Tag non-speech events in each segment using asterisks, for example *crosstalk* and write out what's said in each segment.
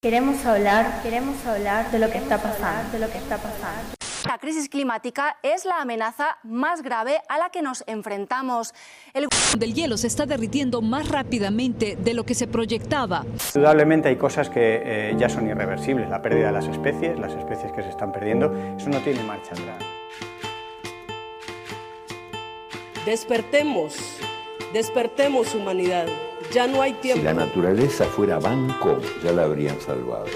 Queremos hablar, queremos hablar de lo que está pasando, de lo que está pasando. La crisis climática es la amenaza más grave a la que nos enfrentamos. El del hielo se está derritiendo más rápidamente de lo que se proyectaba. Indudablemente hay cosas que eh, ya son irreversibles, la pérdida de las especies, las especies que se están perdiendo, eso no tiene marcha atrás. Despertemos, despertemos humanidad. Ya no hay tiempo. Si la naturaleza fuera banco, ya la habrían salvado.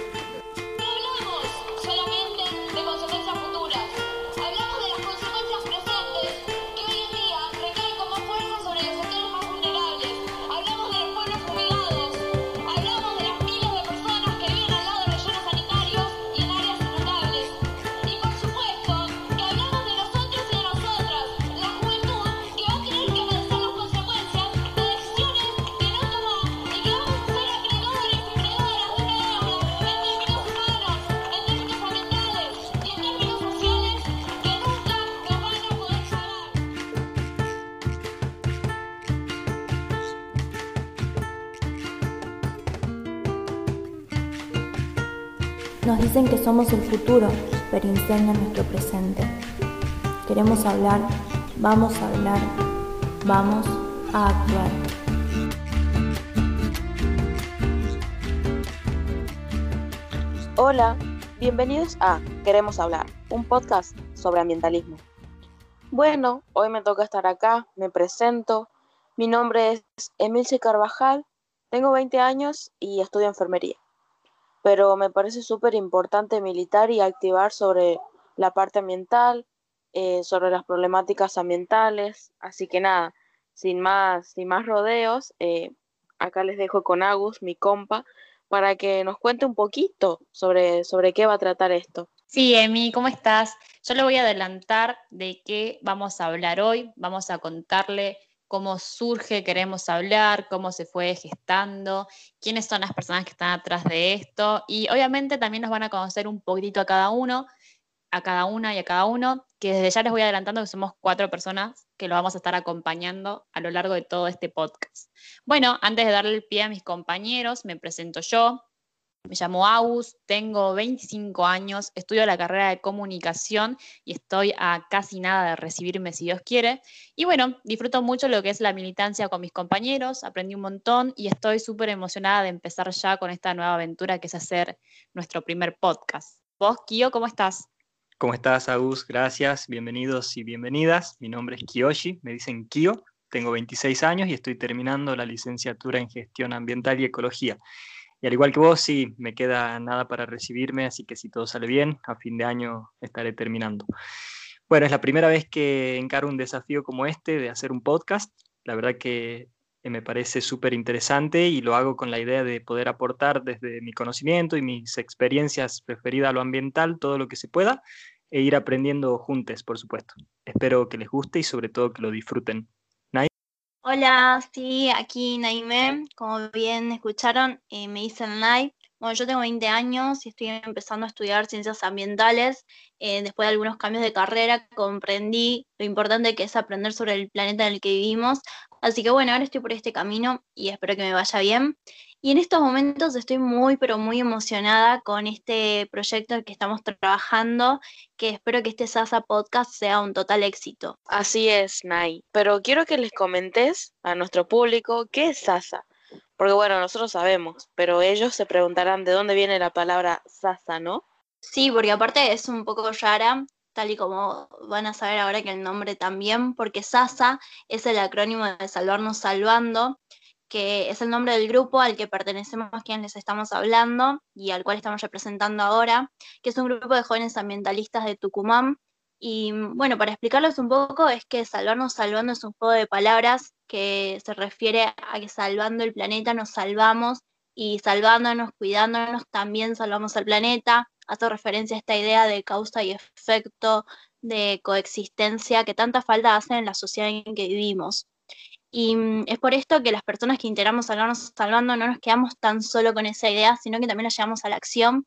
Nos dicen que somos el futuro, pero incendian nuestro presente. Queremos hablar, vamos a hablar, vamos a actuar. Hola, bienvenidos a Queremos hablar, un podcast sobre ambientalismo. Bueno, hoy me toca estar acá, me presento. Mi nombre es Emilce Carvajal, tengo 20 años y estudio enfermería pero me parece súper importante militar y activar sobre la parte ambiental, eh, sobre las problemáticas ambientales. Así que nada, sin más, sin más rodeos, eh, acá les dejo con Agus, mi compa, para que nos cuente un poquito sobre, sobre qué va a tratar esto. Sí, Emi, ¿cómo estás? Yo le voy a adelantar de qué vamos a hablar hoy. Vamos a contarle cómo surge, queremos hablar, cómo se fue gestando, quiénes son las personas que están atrás de esto y obviamente también nos van a conocer un poquito a cada uno, a cada una y a cada uno, que desde ya les voy adelantando que somos cuatro personas que lo vamos a estar acompañando a lo largo de todo este podcast. Bueno, antes de darle el pie a mis compañeros, me presento yo. Me llamo Agus, tengo 25 años, estudio la carrera de comunicación y estoy a casi nada de recibirme si Dios quiere. Y bueno, disfruto mucho lo que es la militancia con mis compañeros, aprendí un montón y estoy súper emocionada de empezar ya con esta nueva aventura que es hacer nuestro primer podcast. ¿Vos, Kio, cómo estás? ¿Cómo estás, Agus? Gracias, bienvenidos y bienvenidas. Mi nombre es Kiyoshi, me dicen Kio, tengo 26 años y estoy terminando la licenciatura en gestión ambiental y ecología. Y al igual que vos, sí, me queda nada para recibirme, así que si todo sale bien, a fin de año estaré terminando. Bueno, es la primera vez que encaro un desafío como este de hacer un podcast. La verdad que me parece súper interesante y lo hago con la idea de poder aportar desde mi conocimiento y mis experiencias referidas a lo ambiental todo lo que se pueda e ir aprendiendo juntos, por supuesto. Espero que les guste y sobre todo que lo disfruten. Hola, sí, aquí Naime. Como bien escucharon, eh, me dicen Nai. Bueno, yo tengo 20 años y estoy empezando a estudiar ciencias ambientales. Eh, después de algunos cambios de carrera, comprendí lo importante que es aprender sobre el planeta en el que vivimos. Así que bueno, ahora estoy por este camino y espero que me vaya bien. Y en estos momentos estoy muy, pero muy emocionada con este proyecto en el que estamos trabajando, que espero que este Sasa Podcast sea un total éxito. Así es, Nay. Pero quiero que les comentes a nuestro público qué es Sasa. Porque bueno, nosotros sabemos, pero ellos se preguntarán de dónde viene la palabra Sasa, ¿no? Sí, porque aparte es un poco rara, tal y como van a saber ahora que el nombre también, porque SASA es el acrónimo de Salvarnos Salvando, que es el nombre del grupo al que pertenecemos quienes les estamos hablando y al cual estamos representando ahora, que es un grupo de jóvenes ambientalistas de Tucumán. Y bueno, para explicarles un poco, es que salvarnos salvando es un juego de palabras que se refiere a que salvando el planeta nos salvamos y salvándonos, cuidándonos, también salvamos al planeta. Hace referencia a esta idea de causa y efecto, de coexistencia que tanta falta hace en la sociedad en que vivimos. Y mm, es por esto que las personas que integramos Salvarnos Salvando no nos quedamos tan solo con esa idea, sino que también la llevamos a la acción.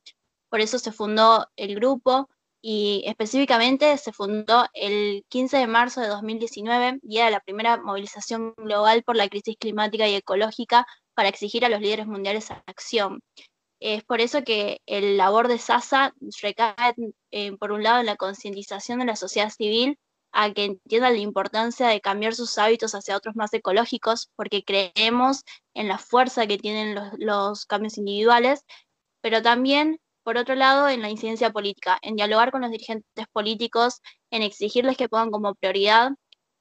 Por eso se fundó el grupo y específicamente se fundó el 15 de marzo de 2019 y era la primera movilización global por la crisis climática y ecológica para exigir a los líderes mundiales acción. Es por eso que el labor de SASA recae, eh, por un lado, en la concientización de la sociedad civil a que entienda la importancia de cambiar sus hábitos hacia otros más ecológicos, porque creemos en la fuerza que tienen los, cambios individuales, pero también, por otro lado, en la incidencia política, en dialogar con los dirigentes políticos, en exigirles que pongan como prioridad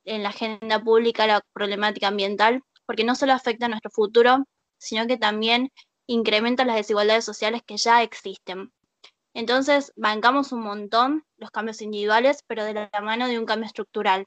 en la agenda pública la problemática ambiental, porque no solo afecta a nuestro futuro, sino que también incrementa las desigualdades sociales que ya existen. Entonces, bancamos un montón los cambios individuales, pero de la mano de un cambio estructural.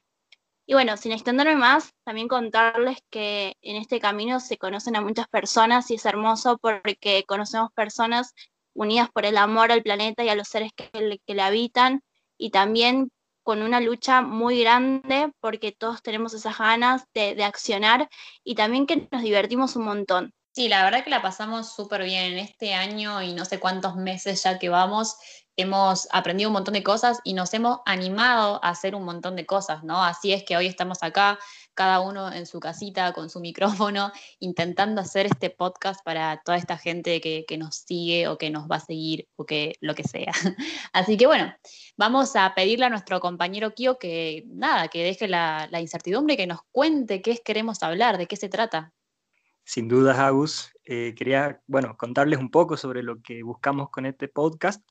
Y bueno, sin extenderme más, también contarles que en este camino se conocen a muchas personas y es hermoso porque conocemos personas unidas por el amor al planeta y a los seres que le, habitan y también con una lucha muy grande porque todos tenemos esas ganas de accionar y también que nos divertimos un montón. Sí, la verdad que la pasamos súper bien en este año y no sé cuántos meses ya que vamos. Hemos aprendido un montón de cosas y nos hemos animado a hacer un montón de cosas, ¿no? Así es que hoy estamos acá, cada uno en su casita con su *laughs* micrófono, intentando hacer este podcast para toda esta gente que, nos sigue o que nos va a seguir o que lo que sea. *laughs* Así que bueno, vamos a pedirle a nuestro compañero Kio que nada, que deje la, la incertidumbre que nos cuente qué queremos hablar, de qué se trata. Sin duda, Agus, eh, quería bueno, contarles un poco sobre lo que buscamos con este podcast.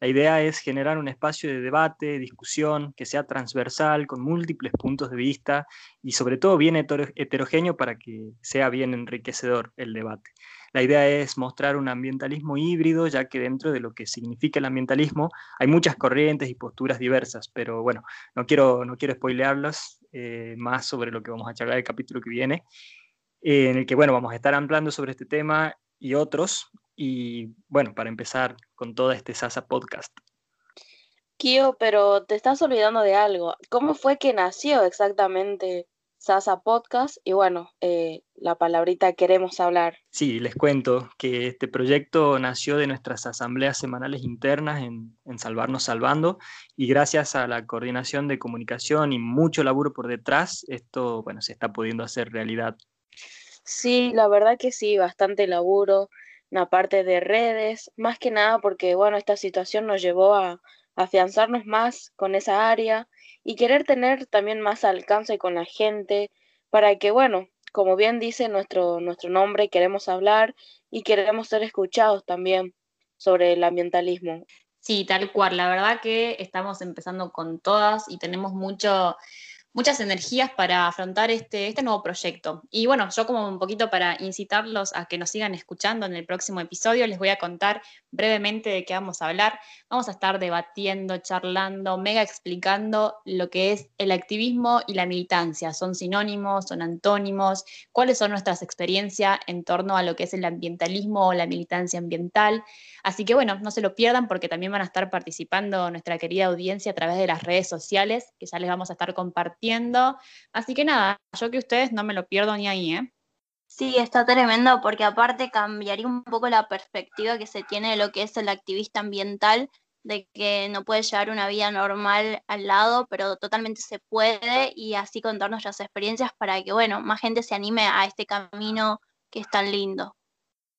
La idea es generar un espacio de debate, discusión, que sea transversal, con múltiples puntos de vista y sobre todo bien heterogéneo para que sea bien enriquecedor el debate. La idea es mostrar un ambientalismo híbrido, ya que dentro de lo que significa el ambientalismo hay muchas corrientes y posturas diversas, pero bueno, no quiero, no quiero spoilearlas eh, más sobre lo que vamos a charlar el capítulo que viene. Eh, en el que, bueno, vamos a estar hablando sobre este tema y otros. Y bueno, para empezar con todo este Sasa Podcast. Kio, pero te estás olvidando de algo. ¿Cómo fue que nació exactamente Sasa Podcast? Y bueno, eh, la palabrita queremos hablar. Sí, les cuento que este proyecto nació de nuestras asambleas semanales internas en, en Salvarnos Salvando y gracias a la coordinación de comunicación y mucho laburo por detrás, esto bueno, se está pudiendo hacer realidad. Sí, la verdad que sí, bastante laburo, una parte de redes, más que nada porque, bueno, esta situación nos llevó a, afianzarnos más con esa área y querer tener también más alcance con la gente para que, bueno, como bien dice nuestro, nuestro nombre, queremos hablar y queremos ser escuchados también sobre el ambientalismo. Sí, tal cual. La verdad que estamos empezando con todas y tenemos mucho muchas energías para afrontar este, este nuevo proyecto. Y bueno, yo como un poquito para incitarlos a que nos sigan escuchando en el próximo episodio, les voy a contar brevemente de qué vamos a hablar. Vamos a estar debatiendo, charlando, mega explicando lo que es el activismo y la militancia. ¿Son sinónimos? ¿Son antónimos? ¿Cuáles son nuestras experiencias en torno a lo que es el ambientalismo o la militancia ambiental? Así que bueno, no se lo pierdan porque también van a estar participando nuestra querida audiencia a través de las redes sociales, que ya les vamos a estar compartiendo. Así que nada, yo que ustedes no me lo pierdo ni ahí, ¿eh? Sí, está tremendo porque aparte cambiaría un poco la perspectiva que se tiene de lo que es el activista ambiental, de que no puede llevar una vida normal al lado, pero totalmente se puede y así contar nuestras experiencias para que, bueno, más gente se anime a este camino que es tan lindo.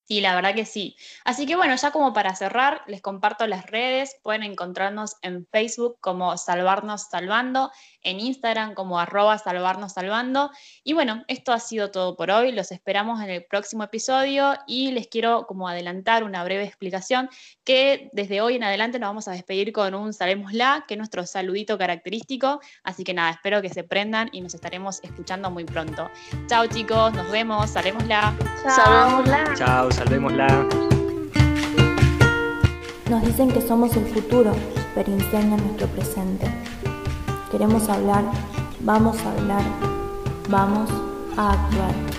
Sí, la verdad que sí. Así que bueno, ya como para cerrar, les comparto las redes. Pueden encontrarnos en Facebook como Salvarnos Salvando, en Instagram como arroba Salvarnos Salvando. Y bueno, esto ha sido todo por hoy. Los esperamos en el próximo episodio y les quiero como adelantar una breve explicación que desde hoy en adelante nos vamos a despedir con un Salémosla, que es nuestro saludito característico. Así que nada, espero que se prendan y nos estaremos escuchando muy pronto. Chao chicos, nos vemos, Salémosla. Salémosla. Chao salvémosla. Nos dicen que somos el futuro, pero incendian nuestro presente. Queremos hablar, vamos a hablar, vamos a actuar.